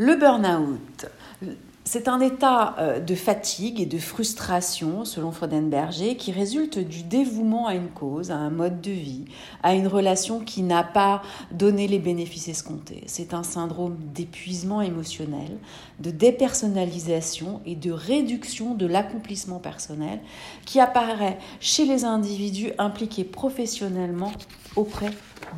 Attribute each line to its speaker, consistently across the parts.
Speaker 1: Le burn-out, c'est un état euh, de fatigue et de frustration, selon Freudenberger, qui résulte du dévouement à une cause, à un mode de vie, à une relation qui n'a pas donné les bénéfices escomptés. C'est un syndrome d'épuisement émotionnel, de dépersonnalisation et de réduction de l'accomplissement personnel qui apparaît chez les individus impliqués professionnellement auprès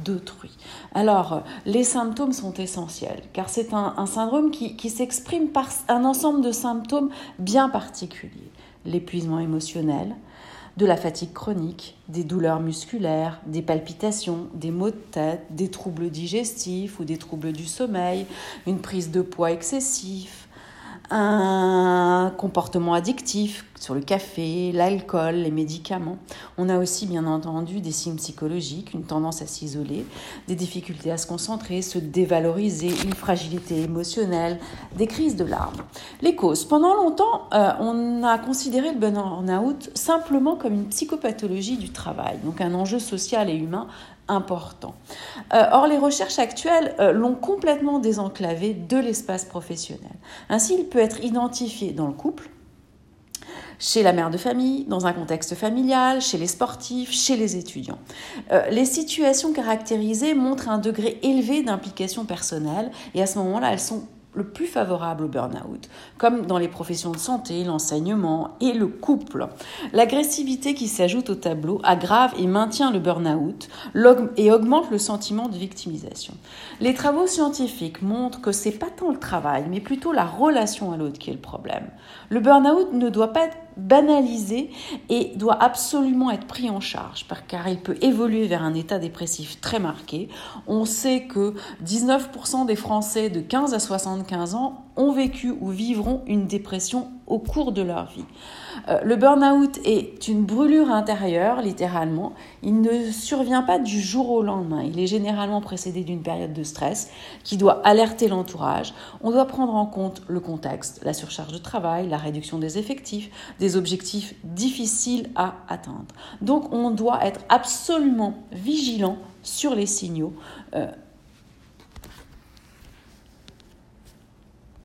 Speaker 1: d'autrui. Alors, les symptômes sont essentiels, car c'est un, syndrome qui, qui s'exprime par un ensemble de symptômes bien particuliers. L'épuisement émotionnel, de la fatigue chronique, des douleurs musculaires, des palpitations, des maux de tête, des troubles digestifs ou des troubles du sommeil, une prise de poids excessif, un comportement addictif sur le café, l'alcool, les médicaments. On a aussi bien entendu des signes psychologiques, une tendance à s'isoler, des difficultés à se concentrer, se dévaloriser, une fragilité émotionnelle, des crises de larmes. Les causes. Pendant longtemps, euh, on a considéré le burn-out simplement comme une psychopathologie du travail, donc un enjeu social et humain important. Euh, or, les recherches actuelles euh, l'ont complètement désenclavé de l'espace professionnel. Ainsi, il peut être identifié dans le couple, chez la mère de famille, dans un contexte familial, chez les sportifs, chez les étudiants. Euh, les situations caractérisées montrent un degré élevé d'implication personnelle et à ce moment-là, elles sont le plus favorable au burn-out, comme dans les professions de santé, l'enseignement et le couple. L'agressivité qui s'ajoute au tableau aggrave et maintient le burn-out et augmente le sentiment de victimisation. Les travaux scientifiques montrent que c'est pas tant le travail, mais plutôt la relation à l'autre qui est le problème. Le burn-out ne doit pas être banalisé et doit absolument être pris en charge car il peut évoluer vers un état dépressif très marqué. On sait que 19% des Français de 15 à 75 ans ont vécu ou vivront une dépression au cours de leur vie. Euh, le burn-out est une brûlure intérieure, littéralement. Il ne survient pas du jour au lendemain. Il est généralement précédé d'une période de stress qui doit alerter l'entourage. On doit prendre en compte le contexte, la surcharge de travail, la réduction des effectifs, des objectifs difficiles à atteindre. Donc on doit être absolument vigilant sur les signaux euh,